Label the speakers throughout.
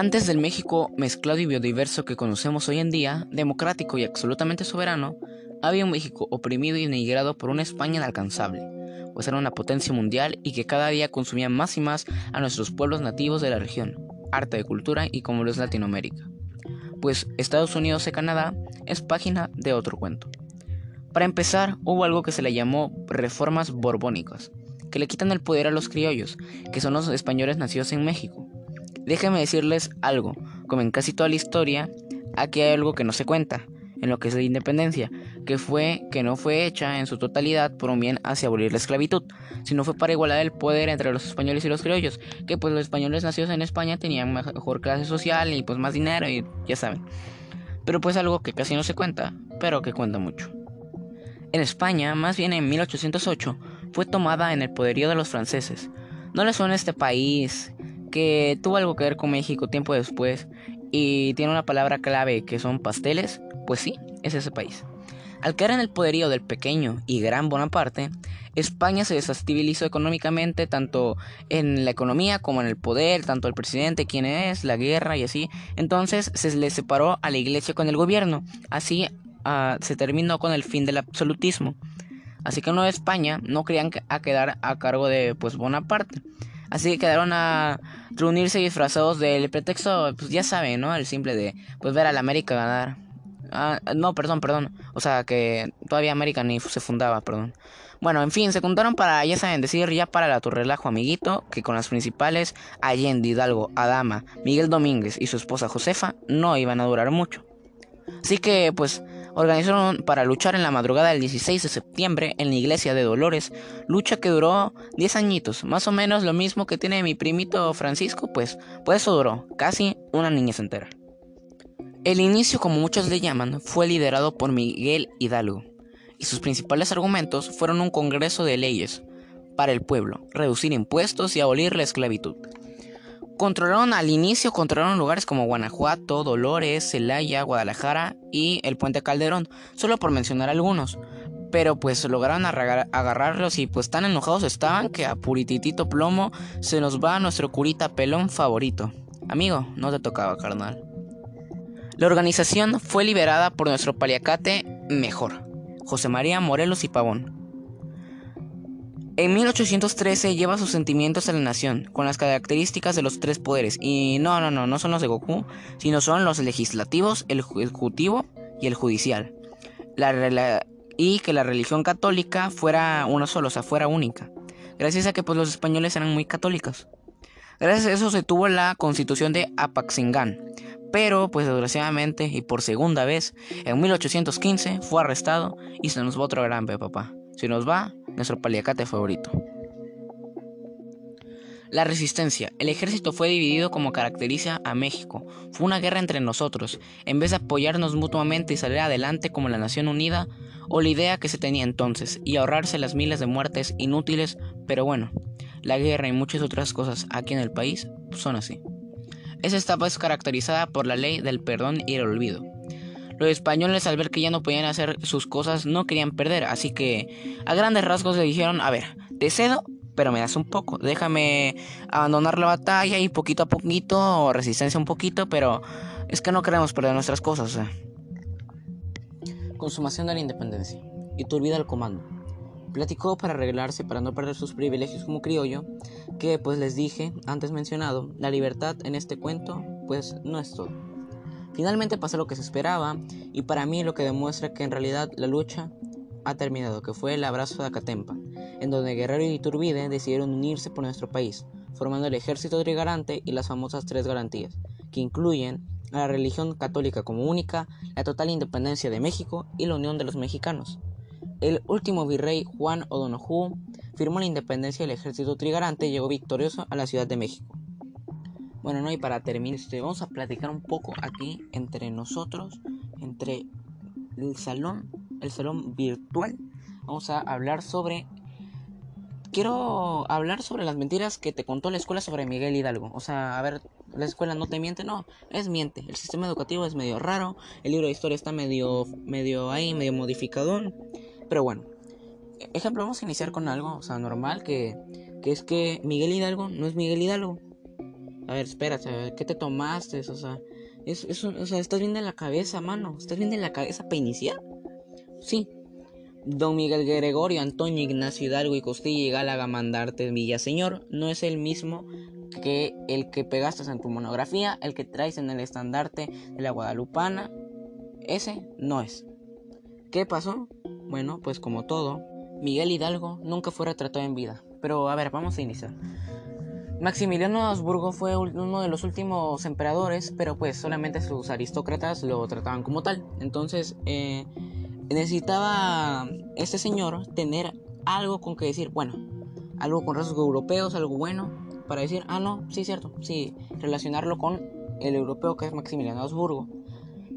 Speaker 1: Antes del México mezclado y biodiverso que conocemos hoy en día, democrático y absolutamente soberano, había un México oprimido y denigrado por una España inalcanzable, pues era una potencia mundial y que cada día consumía más y más a nuestros pueblos nativos de la región, arte de cultura y como lo es Latinoamérica. Pues Estados Unidos y Canadá es página de otro cuento. Para empezar, hubo algo que se le llamó reformas borbónicas, que le quitan el poder a los criollos, que son los españoles nacidos en México. Déjenme decirles algo, como en casi toda la historia, aquí hay algo que no se cuenta, en lo que es la independencia, que fue que no fue hecha en su totalidad por un bien hacia abolir la esclavitud, sino fue para igualar el poder entre los españoles y los criollos, que pues los españoles nacidos en España tenían mejor clase social y pues más dinero y ya saben. Pero pues algo que casi no se cuenta, pero que cuenta mucho. En España, más bien en 1808, fue tomada en el poderío de los franceses. No le suena este país que tuvo algo que ver con México tiempo después y tiene una palabra clave que son pasteles, pues sí, es ese país. Al caer en el poderío del pequeño y gran Bonaparte, España se desestabilizó económicamente tanto en la economía como en el poder, tanto el presidente, quién es, la guerra y así. Entonces se le separó a la iglesia con el gobierno. Así ah, se terminó con el fin del absolutismo. Así que Nueva España no querían a quedar a cargo de pues Bonaparte. Así que quedaron a reunirse disfrazados del pretexto, pues ya saben, ¿no? El simple de pues ver a la América ganar. Ah, no, perdón, perdón. O sea, que todavía América ni se fundaba, perdón. Bueno, en fin, se juntaron para, ya saben, decir ya para la relajo amiguito, que con las principales Allende, Hidalgo, Adama, Miguel Domínguez y su esposa Josefa no iban a durar mucho. Así que, pues, organizaron para luchar en la madrugada del 16 de septiembre en la iglesia de Dolores, lucha que duró 10 añitos, más o menos lo mismo que tiene mi primito Francisco, pues, pues eso duró, casi una niñez entera. El inicio, como muchos le llaman, fue liderado por Miguel Hidalgo, y sus principales argumentos fueron un congreso de leyes para el pueblo, reducir impuestos y abolir la esclavitud. Controlaron al inicio, controlaron lugares como Guanajuato, Dolores, Celaya, Guadalajara y el Puente Calderón, solo por mencionar algunos. Pero pues lograron agarrarlos y pues tan enojados estaban que a purititito plomo se nos va nuestro curita pelón favorito. Amigo, no te tocaba, carnal. La organización fue liberada por nuestro paliacate mejor, José María Morelos y Pavón. En 1813 lleva sus sentimientos a la nación, con las características de los tres poderes. Y no, no, no, no son los de Goku, sino son los legislativos, el ejecutivo y el judicial. y que la religión católica fuera una sola, o sea, fuera única. Gracias a que pues, los españoles eran muy católicos. Gracias a eso se tuvo la constitución de Apaxingán, pero, pues desgraciadamente y por segunda vez, en 1815 fue arrestado y se nos va otro gran papá. Se nos va nuestro paliacate favorito. La resistencia. El ejército fue dividido como caracteriza a México. Fue una guerra entre nosotros. En vez de apoyarnos mutuamente y salir adelante como la nación unida, o la idea que se tenía entonces, y ahorrarse las miles de muertes inútiles, pero bueno, la guerra y muchas otras cosas aquí en el país son así. Esa etapa es caracterizada por la ley del perdón y el olvido. Los españoles al ver que ya no podían hacer sus cosas no querían perder, así que a grandes rasgos le dijeron, a ver, te cedo, pero me das un poco, déjame abandonar la batalla y poquito a poquito, o resistencia un poquito, pero es que no queremos perder nuestras cosas. Consumación de la independencia. Y tu olvida el comando. Platicó para arreglarse para no perder sus privilegios como criollo, que pues les dije, antes mencionado, la libertad en este cuento pues no es todo. Finalmente pasó lo que se esperaba y para mí lo que demuestra que en realidad la lucha ha terminado, que fue el abrazo de Acatempa, en donde Guerrero y Iturbide decidieron unirse por nuestro país, formando el ejército trigarante y las famosas tres garantías, que incluyen a la religión católica como única, la total independencia de México y la unión de los mexicanos. El último virrey Juan O'Donoghue firmó la independencia del ejército trigarante y llegó victorioso a la Ciudad de México. Bueno, no, y para terminar, este, vamos a platicar un poco aquí entre nosotros, entre el salón, el salón virtual. Vamos a hablar sobre. Quiero hablar sobre las mentiras que te contó la escuela sobre Miguel Hidalgo. O sea, a ver, la escuela no te miente, no, es miente. El sistema educativo es medio raro, el libro de historia está medio, medio ahí, medio modificador. Pero bueno, ejemplo, vamos a iniciar con algo, o sea, normal, que, que es que Miguel Hidalgo no es Miguel Hidalgo. A ver, espérate, ¿qué te tomaste? O sea, es, sea, ¿estás bien de la cabeza, mano? ¿Estás bien de la cabeza para iniciar? Sí. Don Miguel Gregorio, Antonio Ignacio Hidalgo y Costilla y Gálaga Mandarte Villaseñor no es el mismo que el que pegaste en tu monografía, el que traes en el estandarte de la Guadalupana. Ese no es. ¿Qué pasó? Bueno, pues como todo, Miguel Hidalgo nunca fue retratado en vida. Pero a ver, vamos a iniciar. Maximiliano Habsburgo fue uno de los últimos emperadores, pero pues solamente sus aristócratas lo trataban como tal. Entonces eh, necesitaba este señor tener algo con que decir, bueno, algo con rasgos europeos, algo bueno, para decir, ah, no, sí, cierto, sí, relacionarlo con el europeo que es Maximiliano Habsburgo.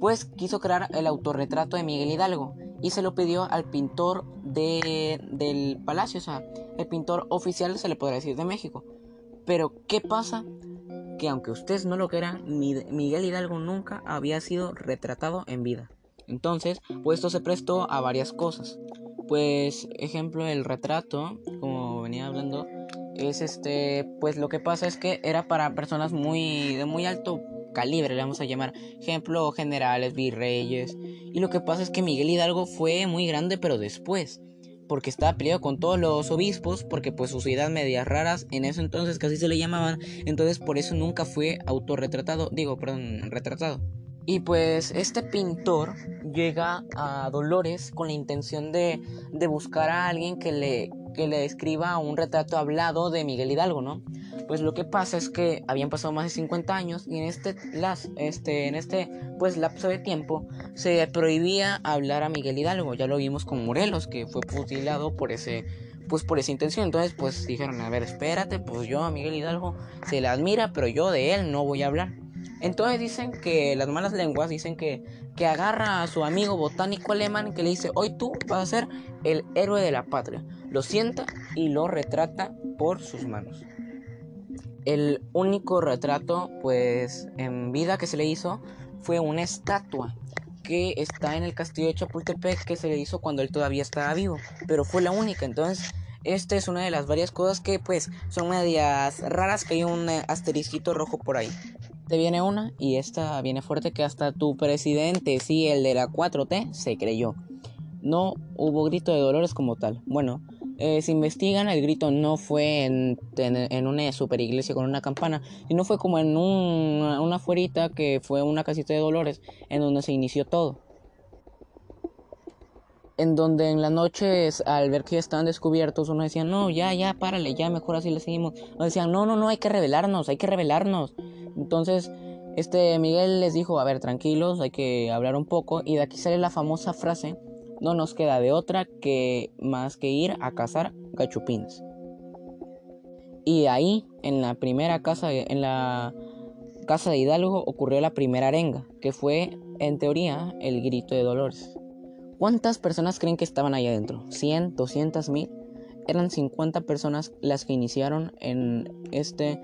Speaker 1: Pues quiso crear el autorretrato de Miguel Hidalgo y se lo pidió al pintor de, del palacio, o sea, el pintor oficial se le podría decir de México. Pero, ¿qué pasa? Que aunque ustedes no lo crean, Miguel Hidalgo nunca había sido retratado en vida. Entonces, pues esto se prestó a varias cosas. Pues, ejemplo, el retrato, como venía hablando, es este, pues lo que pasa es que era para personas muy de muy alto calibre, le vamos a llamar, ejemplo, generales, virreyes. Y lo que pasa es que Miguel Hidalgo fue muy grande, pero después porque estaba peleado con todos los obispos, porque pues sus ideas medias raras en ese entonces casi se le llamaban, entonces por eso nunca fue autorretratado, digo, perdón, retratado. Y pues este pintor llega a Dolores con la intención de, de buscar a alguien que le, que le escriba un retrato hablado de Miguel Hidalgo, ¿no? Pues lo que pasa es que habían pasado más de 50 años y en este, este, en este pues, lapso de tiempo se prohibía hablar a Miguel Hidalgo. Ya lo vimos con Morelos, que fue fusilado por ese pues por esa intención. Entonces, pues dijeron, a ver, espérate, pues yo a Miguel Hidalgo se le admira, pero yo de él no voy a hablar. Entonces dicen que las malas lenguas dicen que, que agarra a su amigo botánico alemán que le dice, hoy tú vas a ser el héroe de la patria. Lo sienta y lo retrata por sus manos. El único retrato, pues, en vida que se le hizo fue una estatua que está en el castillo de Chapultepec que se le hizo cuando él todavía estaba vivo, pero fue la única. Entonces, esta es una de las varias cosas que, pues, son medias raras que hay un asterisquito rojo por ahí. Te viene una y esta viene fuerte que hasta tu presidente, sí, el de la 4T, se creyó. No hubo grito de dolores como tal. Bueno, eh, se investigan, el grito no fue en, en, una super iglesia con una campana, sino fue como en una fuerita que fue una casita de dolores, en donde se inició todo. En donde en las noches, al ver que ya estaban descubiertos, uno decía, no, ya, ya, párale, ya, mejor así le seguimos. Decían, no, no, no, hay que revelarnos, hay que revelarnos. Entonces, este Miguel les dijo, a ver, tranquilos, hay que hablar un poco. Y de aquí sale la famosa frase no nos queda de otra que más que ir a cazar gachupines. Y ahí, en la primera casa, en la casa de Hidalgo, ocurrió la primera arenga, que fue, en teoría, el grito de Dolores. ¿Cuántas personas creen que estaban ahí adentro? ¿100? ¿200 mil? Eran 50 personas las que iniciaron en este,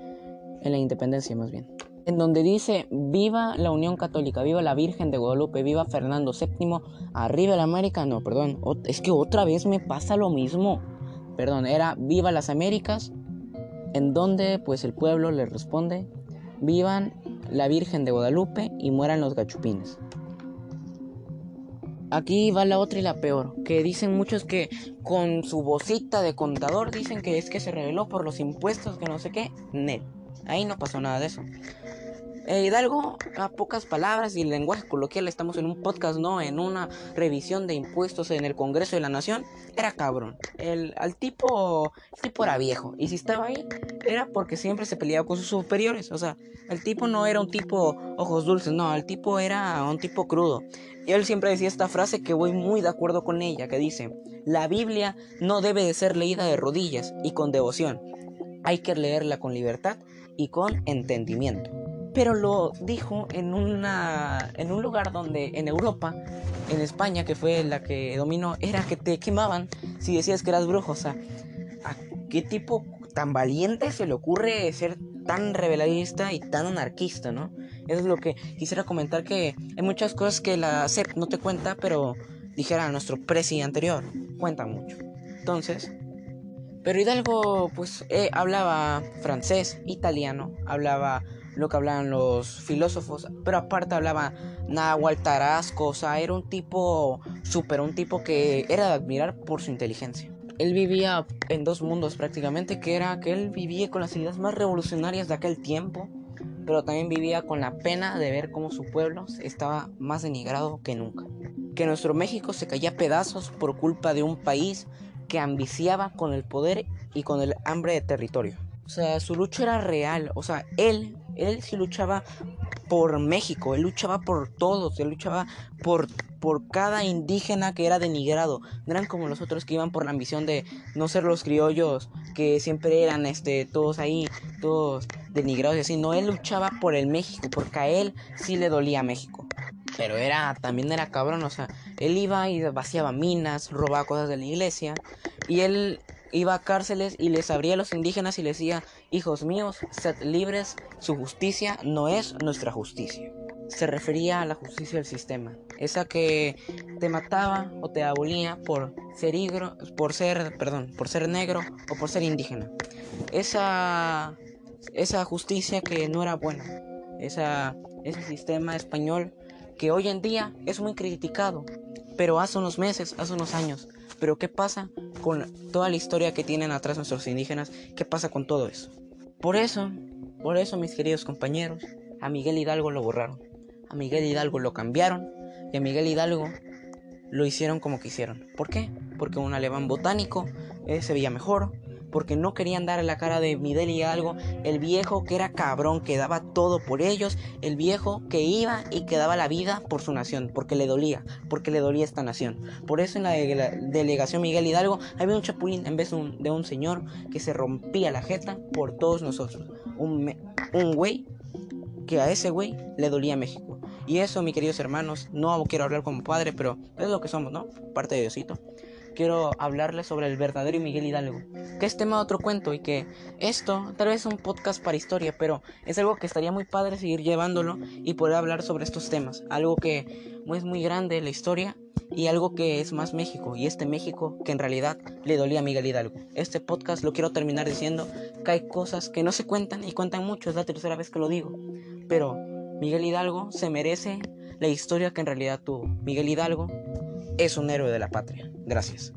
Speaker 1: en la independencia más bien en donde dice, viva la Unión Católica, viva la Virgen de Guadalupe, viva Fernando VII, arriba la América, no, perdón, es que otra vez me pasa lo mismo, perdón, era viva las Américas, en donde pues el pueblo le responde, vivan la Virgen de Guadalupe y mueran los gachupines. Aquí va la otra y la peor, que dicen muchos que con su vocita de contador dicen que es que se reveló por los impuestos, que no sé qué, Nel. Ahí no pasó nada de eso. Eh, Hidalgo, a pocas palabras y lenguaje coloquial, estamos en un podcast, no en una revisión de impuestos en el Congreso de la Nación. Era cabrón. El, al tipo, el tipo era viejo. Y si estaba ahí, era porque siempre se peleaba con sus superiores. O sea, el tipo no era un tipo ojos dulces, no, el tipo era un tipo crudo. Y él siempre decía esta frase que voy muy de acuerdo con ella, que dice, la Biblia no debe de ser leída de rodillas y con devoción. Hay que leerla con libertad y con entendimiento pero lo dijo en, una, en un lugar donde en Europa, en España, que fue la que dominó, era que te quemaban si decías que eras brujo. O sea, ¿a qué tipo tan valiente se le ocurre ser tan reveladista y tan anarquista, no? Eso es lo que quisiera comentar que hay muchas cosas que la CEP no te cuenta, pero dijera nuestro presidente anterior, cuenta mucho. Entonces, pero Hidalgo pues eh, hablaba francés, italiano, hablaba lo que hablaban los filósofos, pero aparte hablaba Nahual Tarasco, o sea, era un tipo súper, un tipo que era de admirar por su inteligencia. Él vivía en dos mundos prácticamente, que era que él vivía con las ideas más revolucionarias de aquel tiempo, pero también vivía con la pena de ver cómo su pueblo estaba más denigrado que nunca. Que nuestro México se caía a pedazos por culpa de un país que ambiciaba con el poder y con el hambre de territorio. O sea, su lucha era real. O sea, él, él sí luchaba por México, él luchaba por todos, él luchaba por, por cada indígena que era denigrado. No eran como los otros que iban por la ambición de no ser los criollos, que siempre eran este, todos ahí, todos denigrados y así. No, él luchaba por el México, porque a él sí le dolía México. Pero era, también era cabrón, o sea, él iba y vaciaba minas, robaba cosas de la iglesia, y él iba a cárceles y les abría a los indígenas y les decía, hijos míos, sed libres, su justicia no es nuestra justicia. Se refería a la justicia del sistema, esa que te mataba o te abolía por ser por ser, perdón, por ser negro o por ser indígena. Esa esa justicia que no era buena, esa, ese sistema español que hoy en día es muy criticado, pero hace unos meses, hace unos años. Pero ¿qué pasa con toda la historia que tienen atrás nuestros indígenas? ¿Qué pasa con todo eso? Por eso, por eso mis queridos compañeros, a Miguel Hidalgo lo borraron. A Miguel Hidalgo lo cambiaron y a Miguel Hidalgo lo hicieron como quisieron. ¿Por qué? Porque un alemán botánico eh, se veía mejor, porque no querían dar la cara de Miguel y algo, el viejo que era cabrón, que daba todo por ellos, el viejo que iba y que daba la vida por su nación, porque le dolía, porque le dolía esta nación. Por eso en la, delegación Miguel Hidalgo había un chapulín en vez de un, de un señor que se rompía la jeta por todos nosotros. Un, un güey que a ese güey le dolía México. Y eso, mis queridos hermanos, no quiero hablar como padre, pero es lo que somos, ¿no? Parte de Diosito quiero hablarles sobre el verdadero Miguel Hidalgo, que es tema de otro cuento y que esto tal vez es un podcast para historia, pero es algo que estaría muy padre seguir llevándolo y poder hablar sobre estos temas, algo que es muy grande la historia y algo que es más México y este México que en realidad le dolía a Miguel Hidalgo. Este podcast lo quiero terminar diciendo que hay cosas que no se cuentan y cuentan mucho, es la tercera vez que lo digo, pero Miguel Hidalgo se merece la historia que en realidad tuvo. Miguel Hidalgo es un héroe de la patria. Gracias.